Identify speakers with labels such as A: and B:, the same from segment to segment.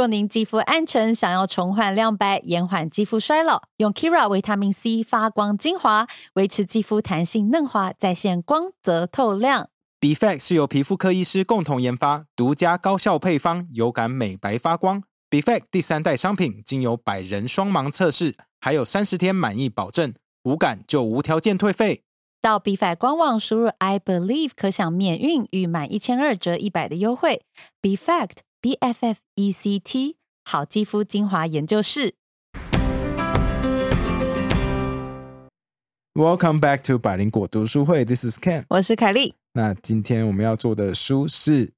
A: 若您肌肤暗沉，想要重焕亮白，延缓肌肤衰老，用 Kira 维他命 C 发光精华，维持肌肤弹性嫩滑，再现光泽透亮。
B: b f a c t 是由皮肤科医师共同研发，独家高效配方，有感美白发光。b f a c t 第三代商品经由百人双盲测试，还有三十天满意保证，无感就无条件退费。
A: 到 b f a c 官网输入 I believe 可享免运与满一千二折一百的优惠。b f a c t B F F E C T 好肌肤精华研究室。
B: Welcome back to 百灵果读书会，This is Ken。
A: 我是凯莉，
B: 那今天我们要做的书是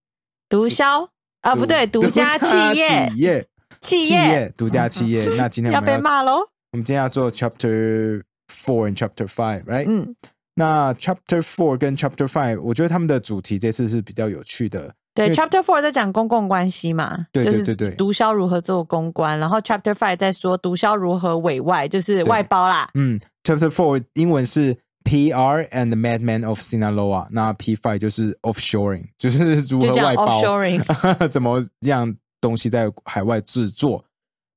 A: 毒枭啊，不对，独家企业
B: 企业
A: 企
B: 企业独家企业。那今天我
A: 要被骂喽。
B: 我们今天要做 Chapter Four and Chapter Five，right？
A: 嗯，
B: 那 Chapter Four 跟 Chapter Five，我觉得他们的主题这次是比较有趣的。
A: 对，Chapter Four 在讲公共关系嘛，
B: 对对
A: 就是
B: 对对
A: 毒枭如何做公关，然后 Chapter Five 在说毒枭如何委外，就是外包啦。
B: 嗯，Chapter Four 英文是 PR and the Madman of Sinaloa，那 P Five 就是 offshoring，就是如何外包
A: ，offshoring。
B: 怎么让东西在海外制作。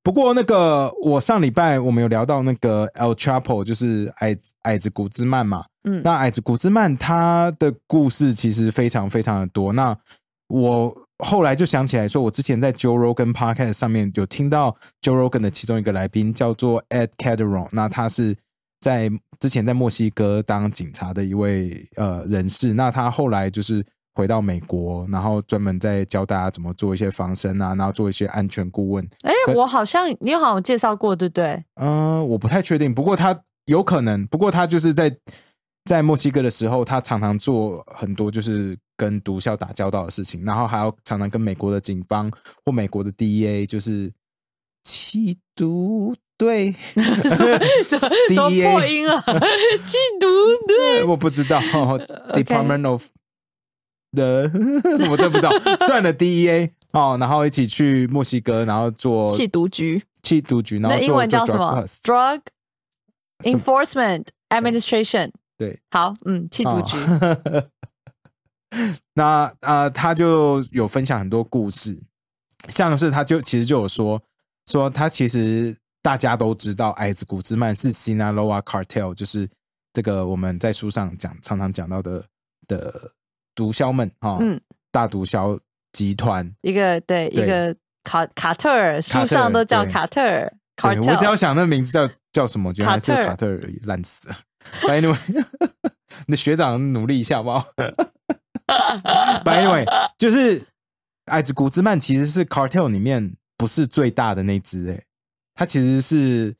B: 不过那个我上礼拜我们有聊到那个 El Chapo，就是矮子矮子古兹曼嘛，
A: 嗯，
B: 那矮子古兹曼他的故事其实非常非常的多。那我后来就想起来说，我之前在 Joe Rogan Podcast 上面有听到 Joe Rogan 的其中一个来宾叫做 Ed Calderon，那他是在之前在墨西哥当警察的一位呃人士。那他后来就是回到美国，然后专门在教大家怎么做一些防身啊，然后做一些安全顾问。
A: 哎，我好像你好像有介绍过，对不对？
B: 嗯、我不太确定，不过他有可能，不过他就是在在墨西哥的时候，他常常做很多就是跟毒枭打交道的事情，然后还要常常跟美国的警方或美国的 DEA 就是缉毒队
A: 怎 么？破音了？缉毒队，
B: 我不知道 Department of the 我真不知道，算了 DEA 哦，然后一起去墨西哥，然后做
A: 缉毒局，
B: 缉毒局，然后
A: 那英文叫什
B: drug
A: 么
B: 么
A: ？Enforcement Administration。
B: 对，
A: 好，嗯，缉毒局。
B: 哦 那呃，他就有分享很多故事，像是他就其实就有说说他其实大家都知道矮子古兹曼是 Sinaloa Cartel，就是这个我们在书上讲常常讲到的的毒枭们哈，
A: 嗯
B: 大毒枭集团。
A: 一个对一
B: 对
A: 个卡卡特尔，书上都叫卡特尔。
B: 对我只要想那名字叫叫什么，原来是
A: 卡特尔
B: 烂死了。But anyway，你的学长努力一下好不好？But anyway，就是矮子古兹曼其实是 cartel 里面不是最大的那只，哎，它其实是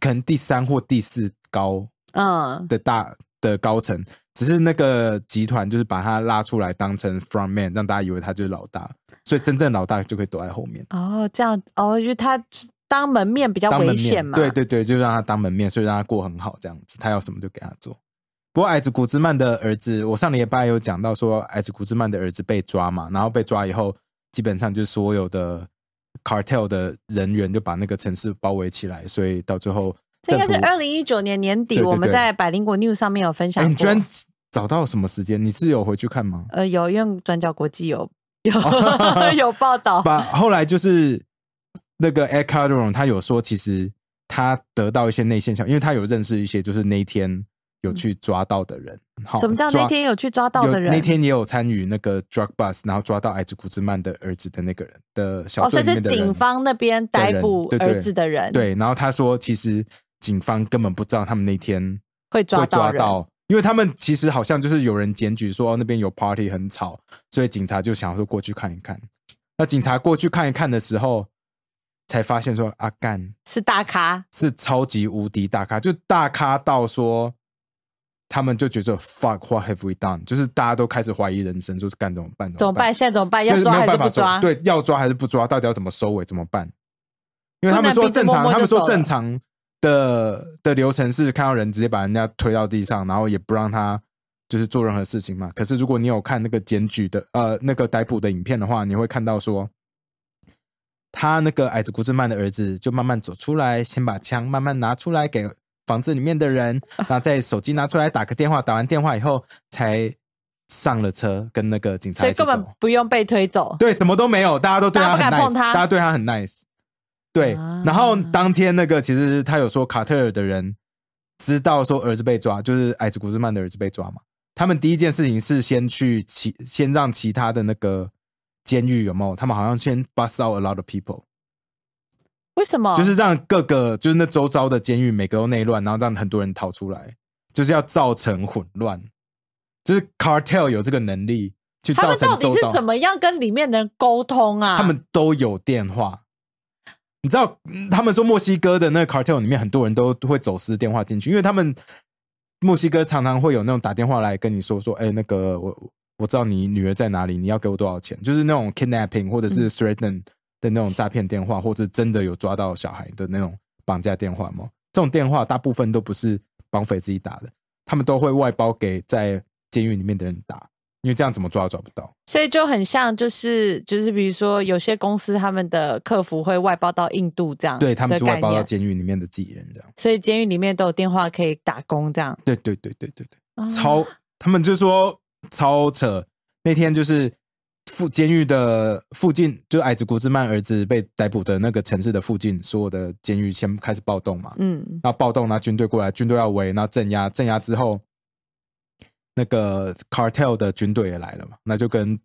B: 可能第三或第四高
A: 嗯，
B: 的大的高层，只是那个集团就是把他拉出来当成 front man，让大家以为他就是老大，所以真正老大就可以躲在后面。
A: 哦，这样哦，因为他当门面比较
B: 当门面
A: 危险嘛。
B: 对对对，就让他当门面，所以让他过很好这样子，他要什么就给他做。不过矮子古兹曼的儿子，我上礼拜有讲到说，矮子古兹曼的儿子被抓嘛，然后被抓以后，基本上就是所有的 cartel 的人员就把那个城市包围起来，所以到最后
A: 这应
B: 政府
A: 该是二零一九年年底，
B: 对对
A: 我们在百灵果 news 上面有分享
B: 哎，
A: 过。
B: 你居然找到什么时间？你是有回去看吗？
A: 呃，有，因为转角国际有有 有报道。
B: 把后来就是那个 Ed Calderon，他有说，其实他得到一些内线消息，因为他有认识一些就是那一天有去抓到的人。好，
A: 什么叫那天有去抓到的人？
B: 那天也有参与那个 drug bus，然后抓到矮子古兹曼的儿子的那个人的小
A: 哦，所以是
B: 队里面的人。
A: 警方那边逮捕儿子的人，，
B: 对，然后他说，其实警方根本不知道他们那天
A: 会抓到人。
B: 抓到，因为他们其实好像就是有人检举说、哦那边有 party 很吵，所以警察就想说过去看一看。那警察过去看一看的时候，才发现说阿干
A: 是大咖，
B: 是超级无敌大咖，就大咖到说他们就觉得 fuck what have we done，就是大家都开始怀疑人生，说干怎么办？
A: 怎么办？？现在怎么办？要抓还是不抓？
B: 对，要抓还是不抓？到底要怎么收尾？怎么办？因为他们说正常，
A: 摸摸
B: 他们说正常的的流程是看到人直接把人家推到地上，然后也不让他就是做任何事情嘛。可是如果你有看那个检举的呃那个逮捕的影片的话，你会看到说，他那个矮子古兹曼的儿子就慢慢走出来，先把枪慢慢拿出来给房子里面的人，然后再手机拿出来打个电话，打完电话以后才上了车，跟那个警察
A: 所以根本。不用被推走。
B: 对，什么都没有，大家都对他很 nice，大家对他很 nice。对，
A: 啊
B: 然后当天那个其实他有说卡特尔的人知道说儿子被抓，就是矮子古兹曼的儿子被抓嘛。他们第一件事情是先去其先让其他的那个监狱有没有？他们好像先 bust out a lot of people，
A: 为什么？
B: 就是让各个就是那周遭的监狱每个都内乱，然后让很多人逃出来，就是要造成混乱。就是 cartel 有这个能力去造
A: 他们到底是怎么样跟里面的人沟通啊？
B: 他们都有电话。你知道，嗯他们说墨西哥的那个 cartel 里面很多人都会走私电话进去，因为他们墨西哥常常会有那种打电话来跟你说说，哎，那个我我知道你女儿在哪里，你要给我多少钱？就是那种 kidnapping 或者是 threaten 的那种诈骗电话，或者真的有抓到小孩的那种绑架电话吗。这种电话大部分都不是绑匪自己打的，他们都会外包给在监狱里面的人打，因为这样怎么抓都抓不到。
A: 所以就很像，就是就是，比如说有些公司他们的客服会外包到印度这样，
B: 对他们就外包到监狱里面的自己人这样。
A: 所以监狱里面都有电话可以打工这样。
B: 对对对对对对，
A: 哦
B: 超他们就说超扯。那天就是附监狱的附近，就矮子古兹曼儿子被逮捕的那个城市的附近，所有的监狱先开始暴动嘛。
A: 嗯，
B: 然后暴动，然后军队过来，军队要围，然后镇压，镇压之后，那个 cartel 的军队也来了嘛，那就跟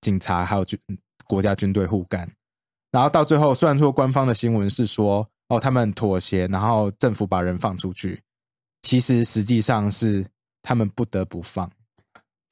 B: 警察还有军国家军队互干。然后到最后，虽然说官方的新闻是说，哦，他们妥协，然后政府把人放出去，其实实际上是他们不得不放。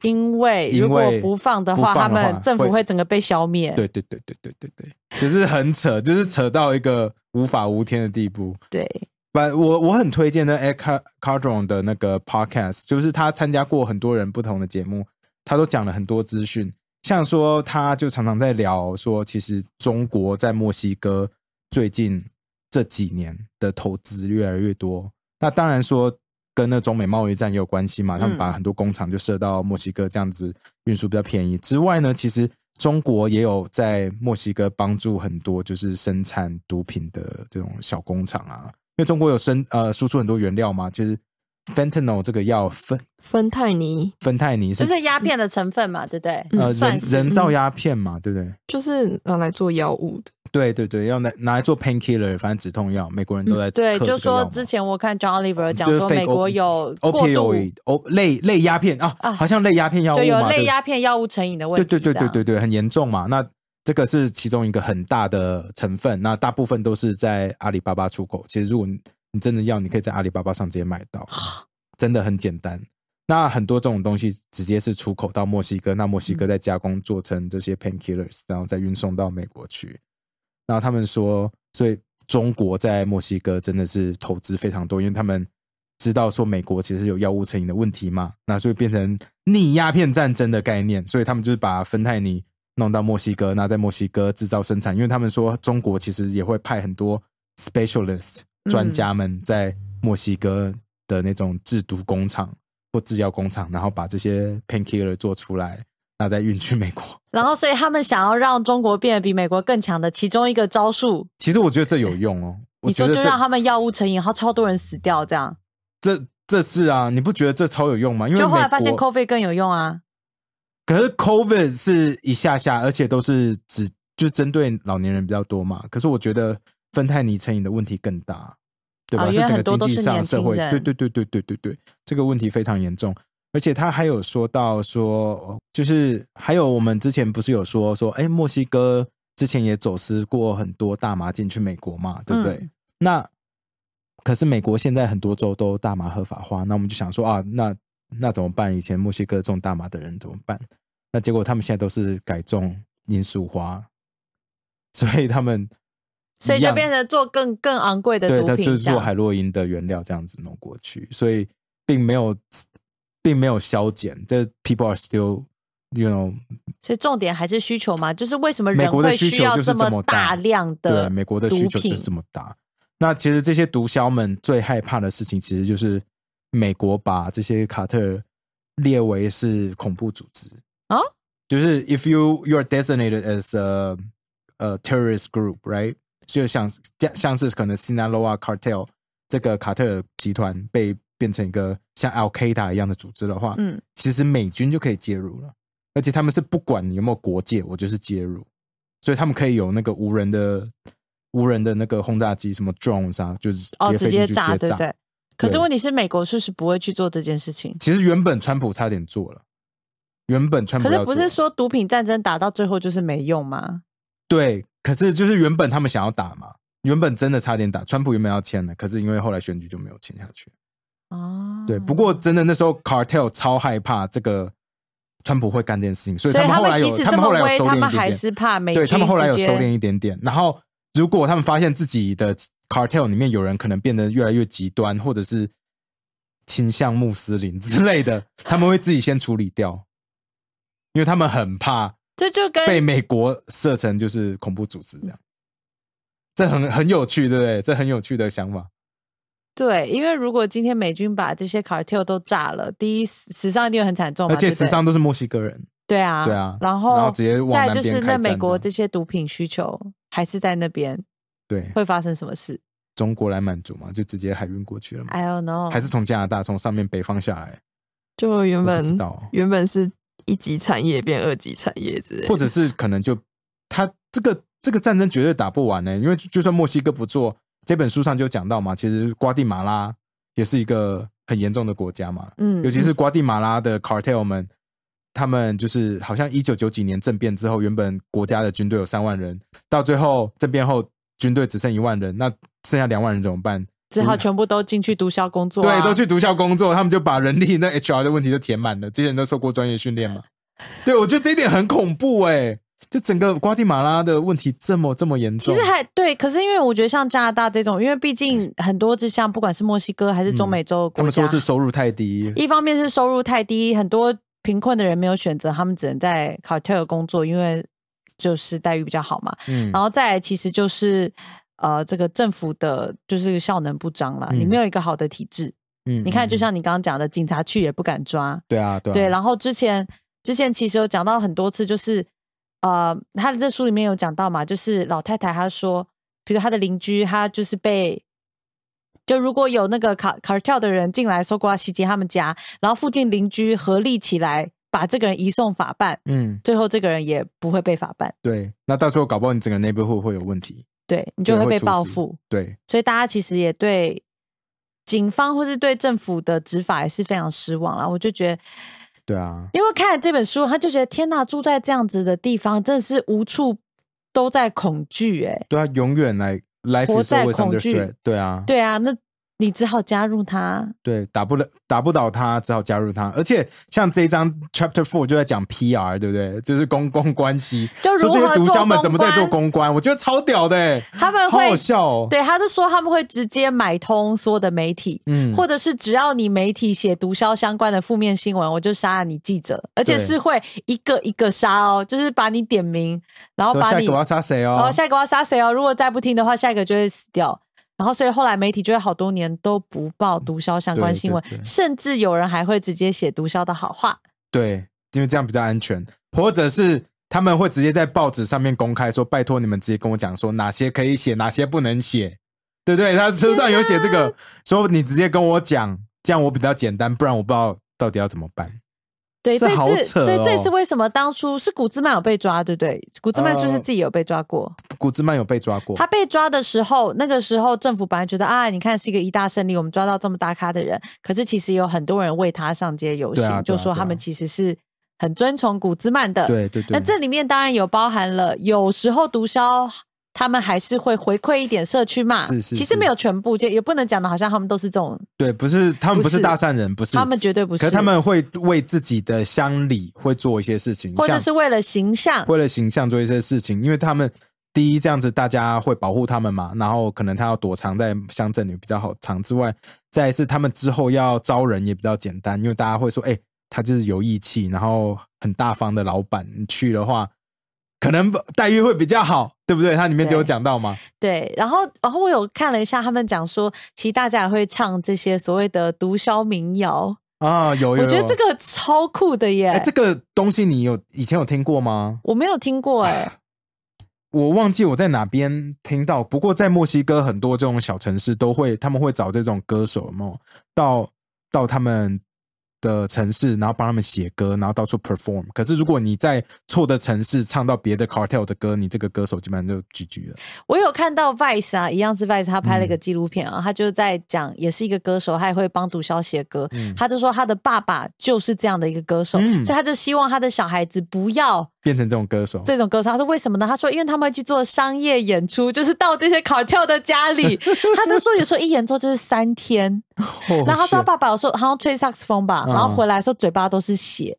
A: 因为如果不放的话，他们政府
B: 会
A: 会整个被消灭。
B: 对对对对对对对，就是很扯，就是扯到一个无法无天的地步。
A: 对，
B: 不，我我很推荐那 Ed Car Cardron 的那个 podcast，就是他参加过很多人不同的节目，他都讲了很多资讯。像说，他就常常在聊说，其实中国在墨西哥最近这几年的投资越来越多。那当然说跟那中美贸易战也有关系嘛，他们把很多工厂就设到墨西哥，这样子运输比较便宜。之外呢，其实中国也有在墨西哥帮助很多就是生产毒品的这种小工厂啊，因为中国有生呃输出很多原料嘛，其实 fentanyl 这个药芬
C: 芬太尼
B: 芬太尼是
A: 就是鸦片的成分嘛，对不对？
B: 呃人人造鸦片嘛，对不对？
C: 就是拿来做药物的，
B: 对对对，要拿拿来做 painkiller，反正止痛药，美国人都在
A: 嗯对，
B: 嗑
A: 就说之前我看 John Oliver 讲
B: 就是
A: 说，美国有过度
B: opioid 哦类类鸦片啊，
A: 啊
B: 好像类鸦片药物嘛，对
A: 类鸦片药物成瘾的问
B: 对
A: 题。
B: 对对对
A: 对
B: 对对，很严重嘛。那这个是其中一个很大的成分，那大部分都是在阿里巴巴出口。其实如果你你真的要，你可以在阿里巴巴上直接买到，真的很简单。那很多这种东西直接是出口到墨西哥，那墨西哥再加工做成这些 painkillers，然后再运送到美国去。然后他们说，所以中国在墨西哥真的是投资非常多，因为他们知道说美国其实有药物成瘾的问题嘛，那所以变成逆鸦片战争的概念，所以他们就是把芬太尼弄到墨西哥，那在墨西哥制造生产，因为他们说中国其实也会派很多 specialist
A: 嗯。
B: 专家们在墨西哥的那种制毒工厂或制药工厂，然后把这些 painkiller 做出来，那再运去美国。
A: 然后，所以他们想要让中国变得比美国更强的其中一个招数，
B: 其实我觉得这有用哦，
A: 你说就让他们药物成瘾，然后超多人死掉，这样
B: 这这是啊，你不觉得这超有用吗？因为
A: 就后来
B: 美
A: 发现 COVID 更有用啊。
B: 可是 COVID 是一下下，而且都是只就针对老年人比较多嘛。可是我觉得芬太尼成瘾的问题更大，对吧？
A: 啊
B: 是整个经济上、社会，
A: 人
B: 对对对对对对对，这个问题非常严重。而且他还有说到说，哦就是还有我们之前不是有说说，哎，墨西哥之前也走私过很多大麻进去美国嘛，对不对？
A: 嗯
B: 那可是美国现在很多州都大麻合法化，那我们就想说啊，那那怎么办？以前墨西哥种大麻的人怎么办？那结果他们现在都是改种罂粟花，所以他们
A: 所以就变成做更更昂贵的
B: 对，
A: 毒品，
B: 他就是做海洛因的原料这样子弄过去，所以并没有并没有消减，这 people are still you know
A: 所以重点还是需求嘛，就是为什么人
B: 美国的
A: 会
B: 需求就是
A: 这
B: 这么大
A: 大量的
B: 对美国的需求就是这么大。那其实这些毒枭们最害怕的事情，其实就是美国把这些卡特列为是恐怖组织
A: 啊，
B: 就是 if you you are designated as a a terrorist group, right？就像像像是可能 Sinaloa cartel 这个卡特尔集团被变成一个像 Al Qaeda 一样的组织的话，
A: 嗯，
B: 其实美军就可以介入了，而且他们是不管你有没有国界，我就是介入，所以他们可以有那个无人的无人的那个轰炸机，什么 drones 啊，就是
A: 哦，
B: 直接
A: 炸，对对？可是
B: 对
A: 问题是，美国是不是不会去做这件事情？
B: 其实原本川普差点做了，原本川普
A: 可是不是说毒品战争打到最后就是没用吗？
B: 对，可是就是原本他们想要打嘛，原本真的差点打，川普原本要签了，可是因为后来选举就没有签下去。
A: 哦，
B: 对，不过真的那时候 cartel 超害怕这个川普会干这件事情，所以
A: 他
B: 们后来有他们后来有，收敛一点点，
A: 是怕美军
B: 对他们后来有收敛一点点。然后如果他们发现自己的 cartel 里面有人可能变得越来越极端，或者是倾向穆斯林之类的，他们会自己先处理掉，因为他们很怕
A: 这就跟
B: 被美国设成就是恐怖组织这样。这很很有趣，对不对？这很有趣的想法。
A: 对，因为如果今天美军把这些 cartel 都炸了，第一死死伤一定会很惨重嘛，
B: 而且死伤都是墨西哥人，
A: 对啊，
B: 对啊
A: 然后
B: 然后直接往
A: 再就是那美国这些毒品需求还是在那边，
B: 对，
A: 会发生什么事？
B: 中国来满足嘛，就直接海运过去了嘛
A: ，？I don't know，
B: 还是从加拿大从上面北方下来，
C: 就原本
B: 不知道
C: 原本是一级产业变二级产业之类，
B: 或者是可能就他这个这个战争绝对打不完呢、因为就就算墨西哥不做，这本书上就讲到嘛，其实瓜地马拉也是一个很严重的国家嘛，
A: 嗯，
B: 尤其是瓜地马拉的 cartel 们，他们就是好像一九九几年政变之后，原本国家的军队有三万人，到最后政变后军队只剩一万人，那剩下两万人怎么办？
A: 只好全部都进去毒枭工作、啊，
B: 对，都去毒枭工作，他们就把人力那 HR 的问题都填满了。这些人都受过专业训练嘛？对，我觉得这一点很恐怖哎、就整个瓜地马拉的问题这么这么严重，
A: 其实还对，可是因为我觉得像加拿大这种，因为毕竟很多就像不管是墨西哥还是中美洲
B: 他们说是收入太低，
A: 一方面是收入太低，很多贫困的人没有选择，他们只能在 cartel 工作，因为就是待遇比较好嘛。
B: 嗯。
A: 然后再来其实就是呃，这个政府的就是效能不彰了，
B: 嗯。
A: 你没有一个好的体制。
B: 嗯
A: 你看，就
B: 嗯。
A: 像你刚刚讲的，警察去也不敢抓，
B: 对啊对啊。
A: 对。然后之前之前其实有讲到很多次，就是呃，他的这书里面有讲到嘛，就是老太太她说，比如她的邻居，她就是被。就如果有那个卡 cartel 的人进来搜刮袭击他们家，然后附近邻居合力起来把这个人移送法办，
B: 嗯
A: 最后这个人也不会被法办，
B: 对，那到时候搞不好你整个 neighborhood 会有问题，
A: 对你就会被报复。
B: 对
A: 所以大家其实也对警方或是对政府的执法也是非常失望啦。我就觉得，
B: 对啊，
A: 因为看了这本书，他就觉得天呐，住在这样子的地方，真的是无处都在恐惧。哎，
B: 对啊，永远来 life
A: 活在恐惧。
B: 对啊，
A: 对啊，那你只好加入他。
B: 对，打不了，打不倒他，只好加入他。而且像这一章 Chapter Four 就在讲 PR，对不对？就是公共关系，
A: 就如何
B: 说这些毒枭们怎么在做
A: 公
B: 公关，我觉得超屌的欸，
A: 他们会
B: 好好笑哦。
A: 对，他是说他们会直接买通所有的媒体，
B: 嗯
A: 或者是只要你媒体写毒枭相关的负面新闻，我就杀了你记者，而且是会一个一个杀哦，就是把你点名，然后把你
B: 下一个我要杀谁哦
A: 然后？下一个我要杀谁哦？如果再不听的话，下一个就会死掉。然后，所以后来媒体就会好多年都不报毒枭相关新闻，
B: 对对
A: 甚至有人还会直接写毒枭的好话。
B: 对，因为这样比较安全，或者是他们会直接在报纸上面公开说，拜托你们直接跟我讲说哪些可以写，哪些不能写，对不对？他书上有写这个，说你直接跟我讲，这样我比较简单，不然我不知道到底要怎么办。
A: 对，
B: 这
A: 这是对，这是为什么当初是古兹曼有被抓，对不对？古兹曼是不是
B: 呃
A: 自己有被抓过？
B: 古兹曼有被抓过，
A: 他被抓的时候，那个时候政府本来觉得啊，你看是一个一大胜利，我们抓到这么大咖的人。可是其实有很多人为他上街游行，
B: 对啊啊
A: 就说他们其实是很尊崇古兹曼的。
B: 对对对，
A: 那这里面当然有包含了，有时候毒枭他们还是会回馈一点社区嘛。
B: 是是
A: 其实没有全部，就也不能讲的好像他们都是这种，
B: 对不是他们不是大善人，不是
A: 他们绝对不是。
B: 可是他们会为自己的乡里会做一些事情，
A: 或者是为了形象，
B: 为了形象做一些事情，因为他们第一这样子大家会保护他们嘛，然后可能他要躲藏在乡镇里比较好藏之外，再来是他们之后要招人也比较简单，因为大家会说，哎、他就是有义气，然后很大方的老板，你去的话可能待遇会比较好，对不对？它里面就有
A: 对。
B: 讲到嘛，
A: 对，然后然后我有看了一下，他们讲说，其实大家也会唱这些所谓的毒枭民谣，
B: 啊，有有有，
A: 我觉得这个超酷的耶，
B: 哎、这个东西你有以前有听过吗？
A: 我没有听过哎，
B: 我忘记我在哪边听到，不过在墨西哥很多这种小城市都会，他们会找这种歌手，有没有？到到他们的城市，然后帮他们写歌，然后到处 perform。可是如果你在错的城市唱到别的 cartel 的歌，你这个歌手基本上就 GG 了。
A: 我有看到 Vice 啊，一样是 Vice，他拍了一个
B: 嗯
A: 纪录片啊，他就在讲，也是一个歌手，他也会帮毒枭写歌。
B: 嗯
A: 他就说他的爸爸就是这样的一个歌手，
B: 嗯
A: 所以他就希望他的小孩子不要
B: 变成这种歌手，
A: 这种歌手。他说为什么呢？他说因为他们会去做商业演出，就是到这些 cartel 的家里。他就说有时候一演奏就是三天，
B: 哦
A: 然后他说他爸爸有时候好像吹萨克斯风吧，
B: 嗯
A: 然后回来的时候嘴巴都是血。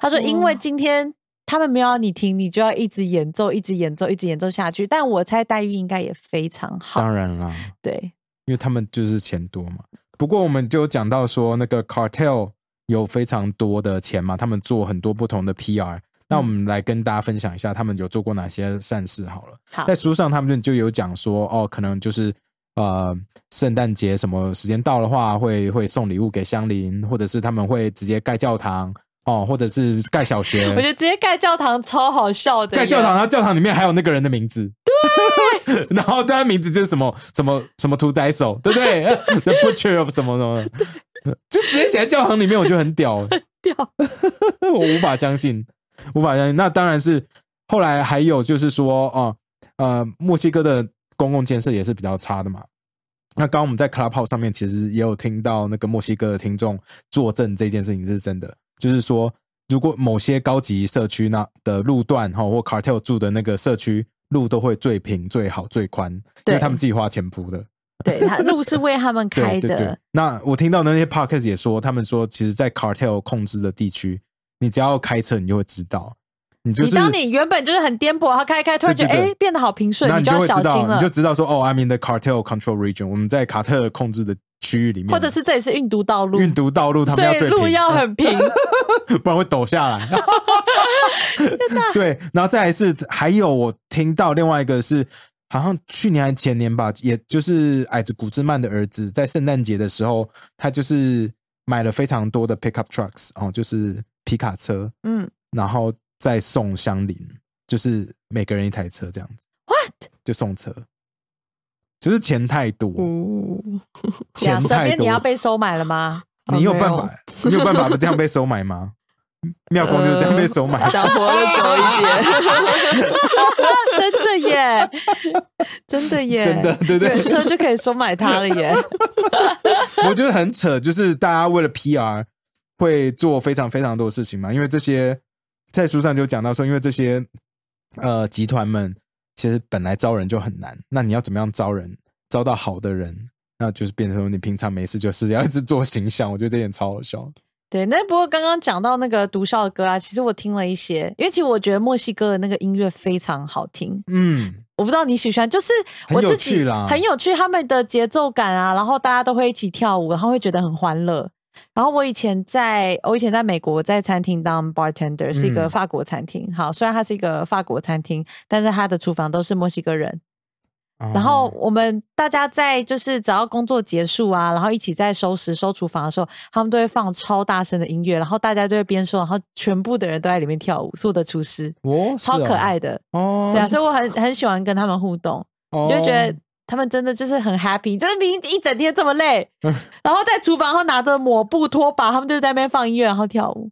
A: 他说因为今天他们没有要你停，你就要一直演奏，一直演奏，一直演奏下去。但我猜待遇应该也非常好。
B: 当然啦，
A: 对，
B: 因为他们就是钱多嘛。不过我们就有讲到说，那个 cartel 有非常多的钱嘛，他们做很多不同的 PR。那我们来跟大家分享一下，他们有做过哪些善事好了。
A: 好。
B: 在书上他们就就有讲说，哦，可能就是呃，圣诞节什么时间到的话，会会送礼物给乡邻，或者是他们会直接盖教堂哦，或者是盖小学。
A: 我觉得直接盖教堂超好笑的耶。
B: 盖教堂，然后教堂里面还有那个人的名字，对，然后他的名字就是什么什么什么屠宰手，对不对？The butcher of 什么什么，就直接写在教堂里面，我觉得很屌，
A: 屌，
B: 我无法相信，无法相信。那当然是后来还有就是说，哦、呃，墨西哥的公共建设也是比较差的嘛。那刚刚我们在 Clubhouse 上面其实也有听到那个墨西哥的听众作证这件事情是真的，就是说，如果某些高级社区那的路段哈或 cartel 住的那个社区路都会最平、最好、最宽，因为他们自己花钱铺的。
A: 对，他路是为他们开
B: 对对对
A: 的。
B: 那我听到那些 podcast 也说，他们说，其实，在 cartel 控制的地区，你只要开车，你就会知道，你就是
A: 你当你原本就是很颠簸，然后开一开，突然觉得哎变得好平顺，
B: 那你
A: 就要
B: 会知道，
A: 小心了
B: 你就。知道说，哦，I'm in the cartel control region，我们在卡特控制的区域里面，
A: 或者是这里是运毒道路，
B: 运毒道路，他们要最平，
A: 要很平。
B: 不然会抖下来。对，然后再来是还有我听到另外一个是，好像去年还前年吧，也就是矮子古兹曼的儿子，在圣诞节的时候，他就是买了非常多的 pickup trucks 哦，就是皮卡车，
A: 嗯，
B: 然后再送乡邻，就是每个人一台车这样子。
A: What？
B: 就送车，就是钱太多，
C: 哦，
A: 呀，身
B: 钱太多。
A: 边你要被收买了吗？
B: 你有办法，你有办法不这样被收买吗？妙公就是这样被收买。
C: 呃想活得久一点。
A: 真的耶，真的耶，
B: 真的对不对
A: 原车就可以收买他了耶。
B: 我觉得很扯，就是大家为了 PR 会做非常非常多的事情嘛，因为这些在书上就讲到说，因为这些呃集团们其实本来招人就很难，那你要怎么样招人，招到好的人，那就是变成说你平常没事就是要一直做形象，我觉得这点超好笑。
A: 对，那不过刚刚讲到那个毒枭的歌啊，其实我听了一些，因为其实我觉得墨西哥的那个音乐非常好听，
B: 嗯，
A: 我不知道你喜欢，就是我自己
B: 啦
A: 很有趣，他们的节奏感啊，然后大家都会一起跳舞，然后会觉得很欢乐。然后我以前在，我以前在美国在餐厅当 bartender，是一个
B: 嗯
A: 法国餐厅。好，虽然它是一个法国餐厅，但是它的厨房都是墨西哥人。然后
B: 哦
A: 我们大家在就是只要工作结束啊，然后一起在收拾收厨房的时候，他们都会放超大声的音乐，然后大家就会边说，然后全部的人都在里面跳舞，所有的厨师
B: 哦，
A: 超可爱的。
B: 哦，
A: 对啊，所以我很很喜欢跟他们互动。
B: 哦
A: 就觉得他们真的就是很 happy，就是明明一整天这么累，然后在厨房，然后拿着抹布拖把，他们就在那边放音乐，然后跳舞，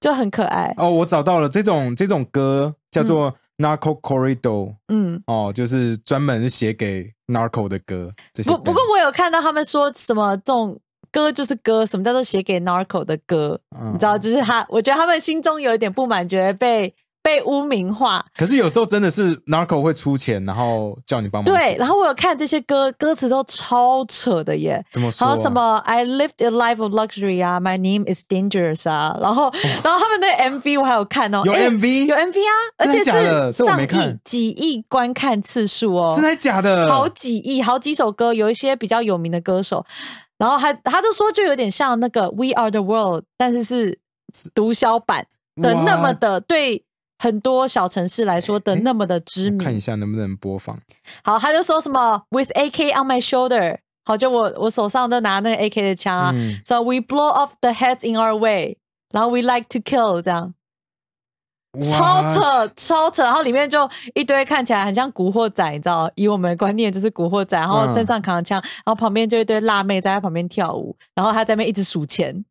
A: 就很可爱。
B: 哦，我找到了这种这种歌叫做 Narco Corrido，、
A: 嗯，
B: 哦，就是专门写给 Narco 的歌。这些
A: 不不过我有看到他们说什么这种歌就是歌，什么叫做写给 narco 的歌，
B: 嗯。
A: 你知道，就是他，我觉得他们心中有一点不满，觉得被被污名化。
B: 可是有时候真的是 Narco 会出钱，然后叫你帮忙写。
A: 对，然后我有看这些歌，歌词都超扯的耶。
B: 怎么说、啊？
A: 还有什么 I lived a life of luxury 啊，My name is dangerous 啊，然后然后他们的 MV 我还有看哦，
B: 有 MV
A: 有 MV 啊，而且是上亿
B: 看
A: 几亿观看次数哦，
B: 真的假的？
A: 好几亿，好几首歌，有一些比较有名的歌手，然后还他就说就有点像那个 We Are the World，但是是毒枭版的那么？的对。很多小城市来说的那么的知名，
B: 看一下能不能播放。
A: 好，他就说什么 with AK on my shoulder，好，就我我手上都拿那个 AK 的枪啊、
B: 嗯。
A: S o we blow off the heads in our way，然后 we like to kill 这样，超扯，超扯，然后里面就一堆看起来很像古惑仔，你知道？以我们的观念就是古惑仔，然后
B: 嗯。
A: 身上扛着枪，然后旁边就一堆辣妹在他旁边跳舞，然后他在那边一直数钱。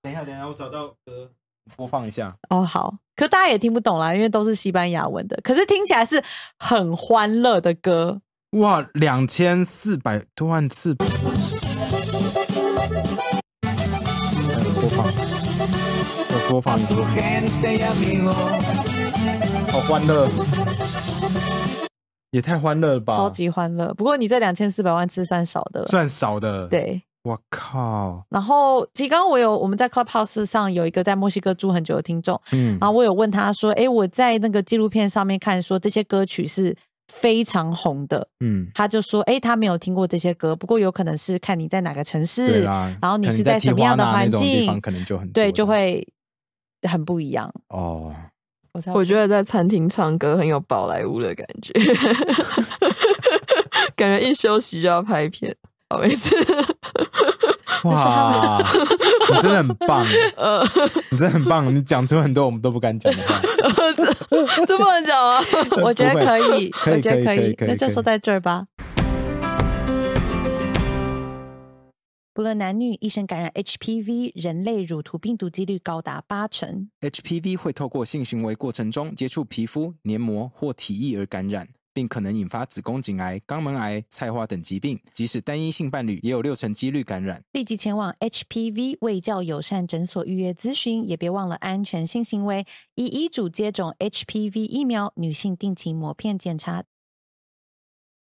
B: 等一下，等一下，我找到歌播放一下。
A: 哦，好，可大家也听不懂啦，因为都是西班牙文的，可是听起来是很欢乐的歌。
B: 哇，两千四百多万次播放，我播放一个，好欢乐，也太欢乐了吧！
A: 超级欢乐。不过你这两千四百万次算少的了，
B: 算少的。，
A: 对。
B: 我靠，
A: 然后，其实刚刚我有我们在 Clubhouse 上有一个在墨西哥住很久的听众，
B: 嗯
A: 然后我有问他说：“哎，我在那个纪录片上面看说这些歌曲是非常红的。”
B: 嗯，
A: 他就说：“哎，他没有听过这些歌，不过有可能是看你在哪个城市，
B: 啦，
A: 然后你是在什么样的环境，
B: 可能就很
A: 对，就会很不一样。
B: 哦。
A: 我
C: 我觉得在餐厅唱歌很有宝莱坞的感觉，感觉一休息就要拍片。好，没事。
B: 哇，你真的很棒，
C: 呃，
B: 你真的很棒，你讲出很多我们都不敢讲的话。
C: 这这不能讲啊。
A: 我觉得可以，
B: 可以
A: 我觉得
B: 可以可以可以可以
A: 那就说在这儿吧。不论男女，一生感染 HPV 人类乳头病毒几率高达八成。
B: HPV 会透过性行为过程中接触皮肤、黏膜或体液而感染，并可能引发子宫颈癌、肛门癌、菜花等疾病。即使单一性伴侣，也有六成几率感染。
A: 立即前往 HPV 卫教友善诊所预约咨询，也别忘了安全性行为，以医嘱接种 HPV 疫苗，女性定期抹片检查，